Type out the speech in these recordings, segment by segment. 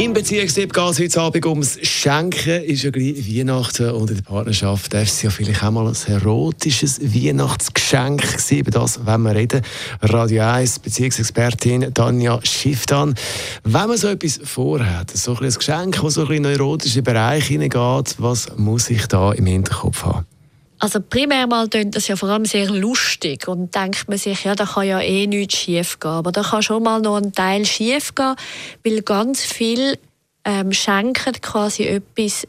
Im Beziehungstipp geht es heute Abend ums Schenken. Ist ja gleich Weihnachten und in der Partnerschaft darf es ja vielleicht auch mal ein erotisches Weihnachtsgeschenk sein. Über das wenn wir reden. Radio 1 Beziehungsexpertin Tanja Schifftan. Wenn man so etwas vorhat, so ein Geschenk, das so ein in den erotischen Bereich hineingeht, was muss ich da im Hinterkopf haben? Also primär mal klingt das ja vor allem sehr lustig und denkt man sich, ja, da kann ja eh nichts schief gehen. Aber da kann schon mal noch ein Teil schief gehen, weil ganz viel ähm, schenken quasi etwas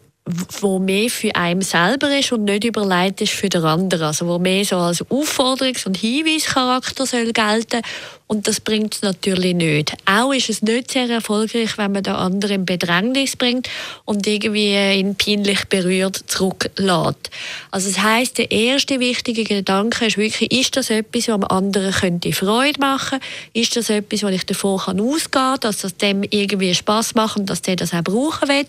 wo mehr für einen selber ist und nicht überlegt ist für den anderen. Also wo mehr so als Aufforderungs- und Hinweischarakter soll gelten und das bringt es natürlich nicht. Auch ist es nicht sehr erfolgreich, wenn man den anderen in Bedrängnis bringt und irgendwie ihn peinlich berührt zurücklässt. Also das heißt, der erste wichtige Gedanke ist wirklich, ist das etwas, was dem anderen könnte Freude machen Ist das etwas, wo ich davon kann ausgehen kann, dass das dem irgendwie Spaß macht und dass der das auch brauchen will?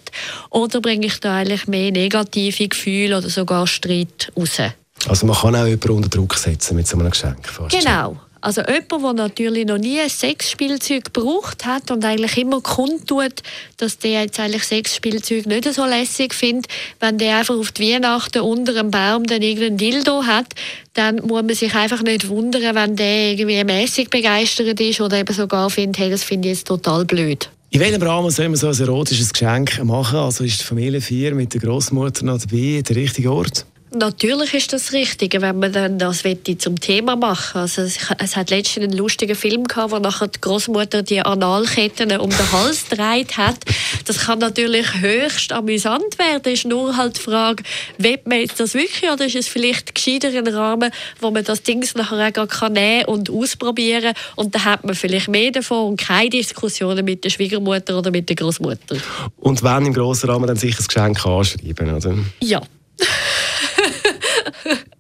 Oder bringe ich da eigentlich mehr negative Gefühle oder sogar Streit raus? Also man kann auch jemanden unter Druck setzen mit so einem Geschenk. Fast. Genau. Also jemand, der natürlich noch nie Sexspielzeug gebraucht hat und eigentlich immer kundtut, dass der jetzt eigentlich Sexspielzeug nicht so lässig findet, wenn der einfach auf die Weihnachten unter einem Baum dann irgendein Dildo hat, dann muss man sich einfach nicht wundern, wenn der irgendwie mäßig begeistert ist oder eben sogar findet, hey, das finde ich jetzt total blöd. In welchem Rahmen soll man so ein erotisches Geschenk machen? Also ist die Familie 4 mit der Großmutter noch dabei der richtige Ort? Natürlich ist das richtig, wenn man dann das zum Thema machen also es, es hat letztens einen lustigen Film gehabt, wo nachher die Großmutter die Analketten um den Hals gedreht hat. Das kann natürlich höchst amüsant werden. Ist nur halt die Frage, will man jetzt das wirklich oder ist es vielleicht gescheiter ein Rahmen, wo man das Ding nachher auch kann nehmen und ausprobieren und dann hat man vielleicht mehr davon und keine Diskussionen mit der Schwiegermutter oder mit der Großmutter. Und wenn im grossen Rahmen dann sicher das Geschenk anschreiben, oder? Ja.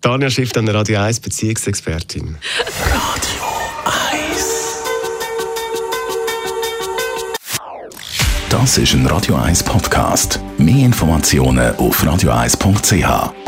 Tanja Schiff, eine Radio 1 Beziehungsexpertin. Radio 1. Das ist ein Radio 1 Podcast. Mehr Informationen auf radio1.ch.